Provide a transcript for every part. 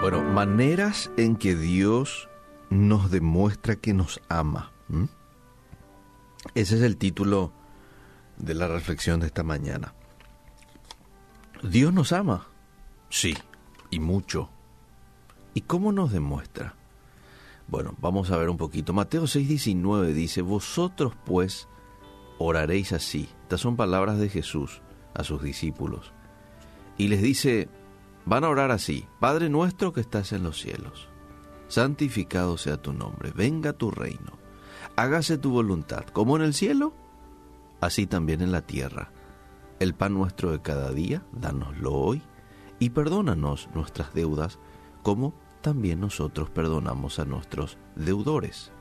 Bueno, maneras en que Dios nos demuestra que nos ama. Ese es el título de la reflexión de esta mañana. Dios nos ama, sí, y mucho. ¿Y cómo nos demuestra? Bueno, vamos a ver un poquito. Mateo 6:19 dice, vosotros pues oraréis así. Estas son palabras de Jesús a sus discípulos. Y les dice, van a orar así, Padre nuestro que estás en los cielos, santificado sea tu nombre, venga tu reino, hágase tu voluntad, como en el cielo, así también en la tierra. El pan nuestro de cada día, dánoslo hoy, y perdónanos nuestras deudas, como también nosotros perdonamos a nuestros deudores.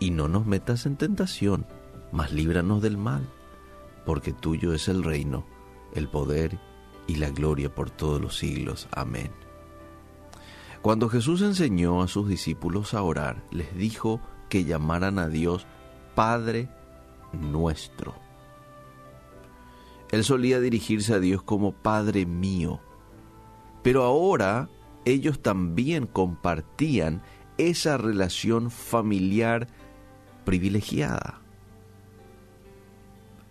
Y no nos metas en tentación, mas líbranos del mal, porque tuyo es el reino, el poder y la gloria por todos los siglos. Amén. Cuando Jesús enseñó a sus discípulos a orar, les dijo que llamaran a Dios Padre nuestro. Él solía dirigirse a Dios como Padre mío. Pero ahora ellos también compartían esa relación familiar privilegiada.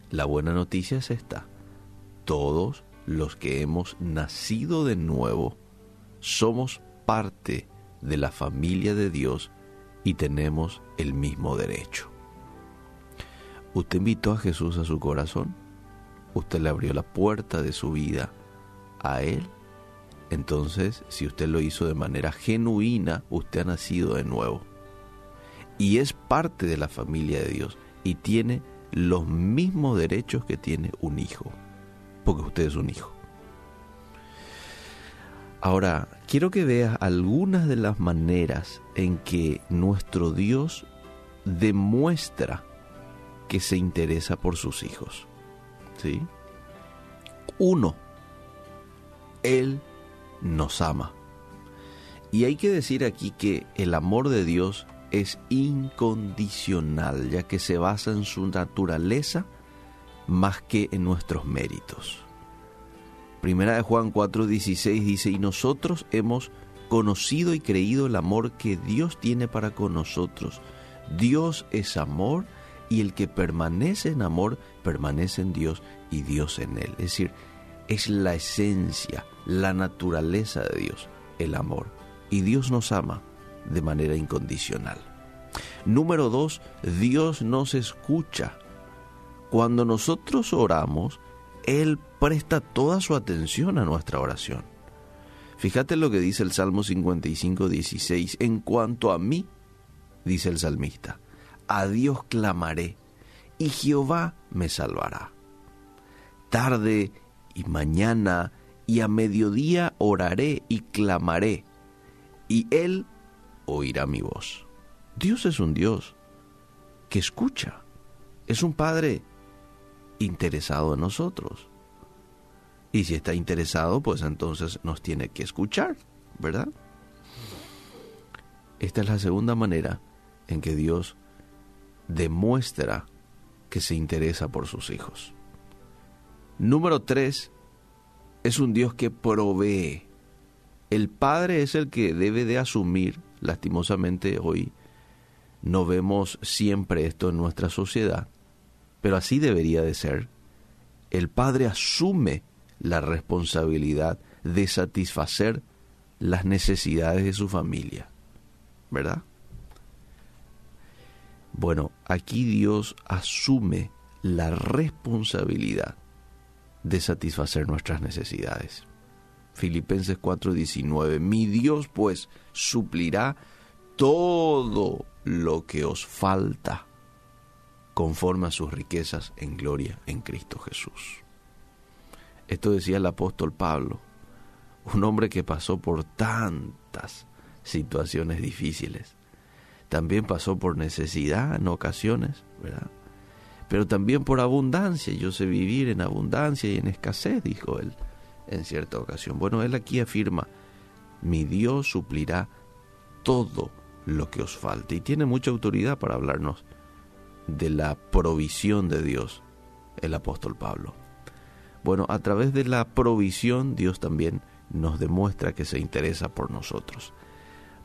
La buena noticia es esta. Todos los que hemos nacido de nuevo somos parte de la familia de Dios y tenemos el mismo derecho. ¿Usted invitó a Jesús a su corazón? usted le abrió la puerta de su vida a Él, entonces si usted lo hizo de manera genuina, usted ha nacido de nuevo. Y es parte de la familia de Dios y tiene los mismos derechos que tiene un hijo, porque usted es un hijo. Ahora, quiero que veas algunas de las maneras en que nuestro Dios demuestra que se interesa por sus hijos. ¿sí? Uno, Él nos ama. Y hay que decir aquí que el amor de Dios es incondicional, ya que se basa en su naturaleza más que en nuestros méritos. Primera de Juan 4:16 dice, y nosotros hemos conocido y creído el amor que Dios tiene para con nosotros. Dios es amor y el que permanece en amor permanece en Dios y Dios en él. Es decir, es la esencia, la naturaleza de Dios, el amor. Y Dios nos ama de manera incondicional. Número dos, Dios nos escucha. Cuando nosotros oramos, Él presta toda su atención a nuestra oración. Fíjate lo que dice el Salmo 55, 16. En cuanto a mí, dice el salmista, a Dios clamaré y Jehová me salvará. Tarde y mañana y a mediodía oraré y clamaré, y Él oirá mi voz. Dios es un Dios que escucha, es un Padre interesado en nosotros. Y si está interesado, pues entonces nos tiene que escuchar, ¿verdad? Esta es la segunda manera en que Dios demuestra que se interesa por sus hijos. Número tres, es un Dios que provee. El Padre es el que debe de asumir, lastimosamente hoy no vemos siempre esto en nuestra sociedad, pero así debería de ser. El Padre asume la responsabilidad de satisfacer las necesidades de su familia, ¿verdad? Bueno, aquí Dios asume la responsabilidad de satisfacer nuestras necesidades. Filipenses 4:19, mi Dios pues suplirá todo lo que os falta conforme a sus riquezas en gloria en Cristo Jesús. Esto decía el apóstol Pablo, un hombre que pasó por tantas situaciones difíciles también pasó por necesidad en ocasiones, ¿verdad? Pero también por abundancia. Yo sé vivir en abundancia y en escasez, dijo él en cierta ocasión. Bueno, él aquí afirma, mi Dios suplirá todo lo que os falte. Y tiene mucha autoridad para hablarnos de la provisión de Dios, el apóstol Pablo. Bueno, a través de la provisión Dios también nos demuestra que se interesa por nosotros.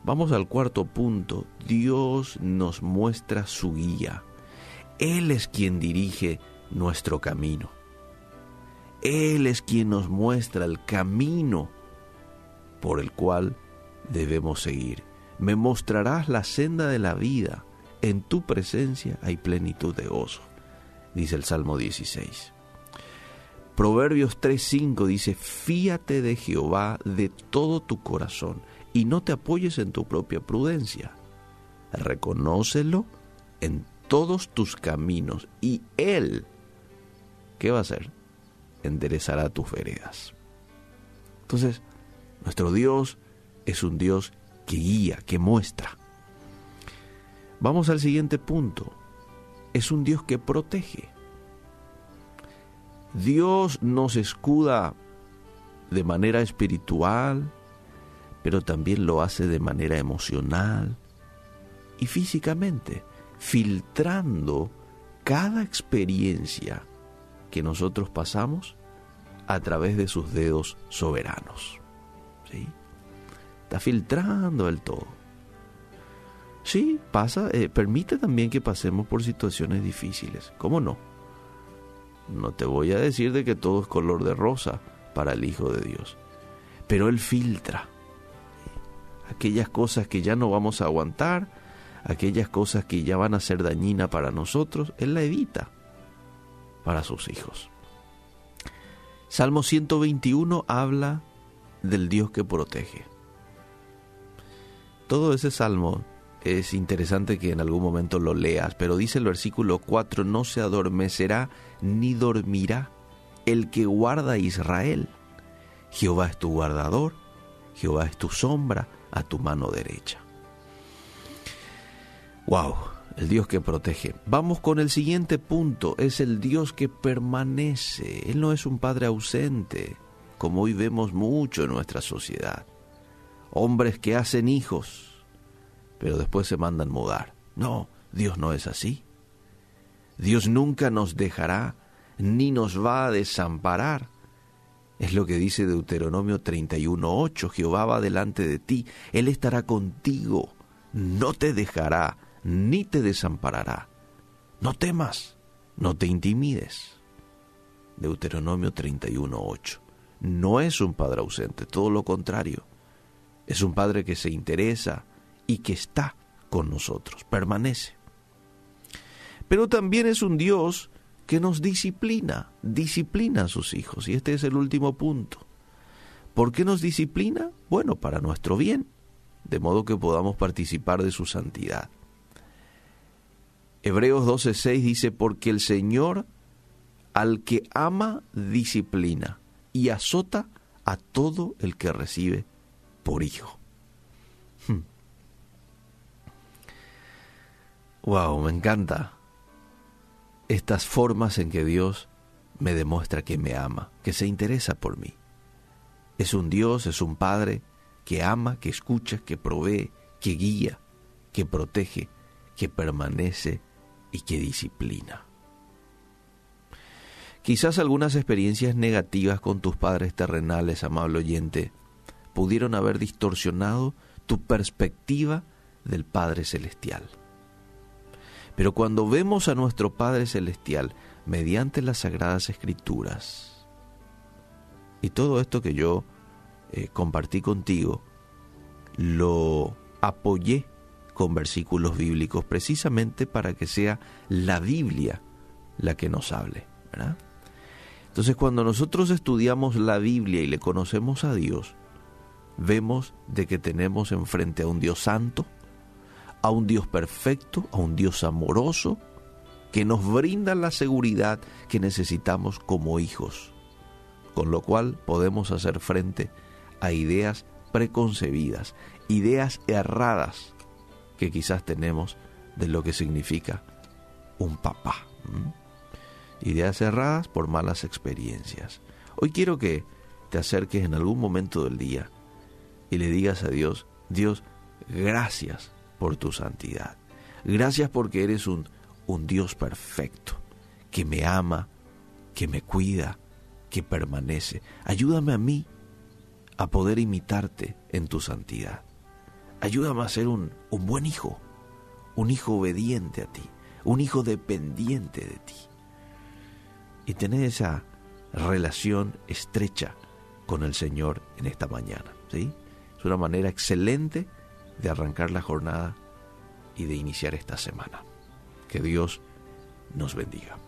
Vamos al cuarto punto. Dios nos muestra su guía. Él es quien dirige nuestro camino. Él es quien nos muestra el camino por el cual debemos seguir. Me mostrarás la senda de la vida. En tu presencia hay plenitud de gozo, dice el Salmo 16. Proverbios 3:5 dice, fíate de Jehová de todo tu corazón y no te apoyes en tu propia prudencia. Reconócelo en todos tus caminos y Él, ¿qué va a hacer? Enderezará tus veredas. Entonces, nuestro Dios es un Dios que guía, que muestra. Vamos al siguiente punto. Es un Dios que protege. Dios nos escuda de manera espiritual, pero también lo hace de manera emocional y físicamente, filtrando cada experiencia que nosotros pasamos a través de sus dedos soberanos. ¿Sí? Está filtrando el todo. Sí, pasa, eh, permite también que pasemos por situaciones difíciles. ¿Cómo no? No te voy a decir de que todo es color de rosa para el Hijo de Dios, pero Él filtra aquellas cosas que ya no vamos a aguantar, aquellas cosas que ya van a ser dañinas para nosotros, Él la evita para sus hijos. Salmo 121 habla del Dios que protege. Todo ese salmo es interesante que en algún momento lo leas, pero dice el versículo 4, no se adormecerá ni dormirá el que guarda a Israel. Jehová es tu guardador, Jehová es tu sombra a tu mano derecha. Wow, el Dios que protege. Vamos con el siguiente punto, es el Dios que permanece. Él no es un Padre ausente, como hoy vemos mucho en nuestra sociedad. Hombres que hacen hijos, pero después se mandan mudar. No, Dios no es así. Dios nunca nos dejará ni nos va a desamparar. Es lo que dice Deuteronomio 31.8. Jehová va delante de ti, Él estará contigo, no te dejará ni te desamparará. No temas, no te intimides. Deuteronomio 31.8. No es un Padre ausente, todo lo contrario. Es un Padre que se interesa y que está con nosotros, permanece. Pero también es un Dios que nos disciplina, disciplina a sus hijos. Y este es el último punto. ¿Por qué nos disciplina? Bueno, para nuestro bien, de modo que podamos participar de su santidad. Hebreos 12:6 dice, porque el Señor al que ama disciplina y azota a todo el que recibe por hijo. Wow, me encanta estas formas en que Dios me demuestra que me ama, que se interesa por mí. Es un Dios, es un Padre que ama, que escucha, que provee, que guía, que protege, que permanece y que disciplina. Quizás algunas experiencias negativas con tus padres terrenales, amable oyente, pudieron haber distorsionado tu perspectiva del Padre Celestial. Pero cuando vemos a nuestro Padre Celestial mediante las Sagradas Escrituras, y todo esto que yo eh, compartí contigo, lo apoyé con versículos bíblicos precisamente para que sea la Biblia la que nos hable. Entonces cuando nosotros estudiamos la Biblia y le conocemos a Dios, vemos de que tenemos enfrente a un Dios santo, a un Dios perfecto, a un Dios amoroso, que nos brinda la seguridad que necesitamos como hijos, con lo cual podemos hacer frente a ideas preconcebidas, ideas erradas que quizás tenemos de lo que significa un papá. Ideas cerradas por malas experiencias. Hoy quiero que te acerques en algún momento del día y le digas a Dios, Dios, gracias por tu santidad. Gracias porque eres un, un Dios perfecto, que me ama, que me cuida, que permanece. Ayúdame a mí a poder imitarte en tu santidad. Ayúdame a ser un, un buen hijo, un hijo obediente a ti, un hijo dependiente de ti. Y tener esa relación estrecha con el Señor en esta mañana. ¿sí? Es una manera excelente de arrancar la jornada y de iniciar esta semana. Que Dios nos bendiga.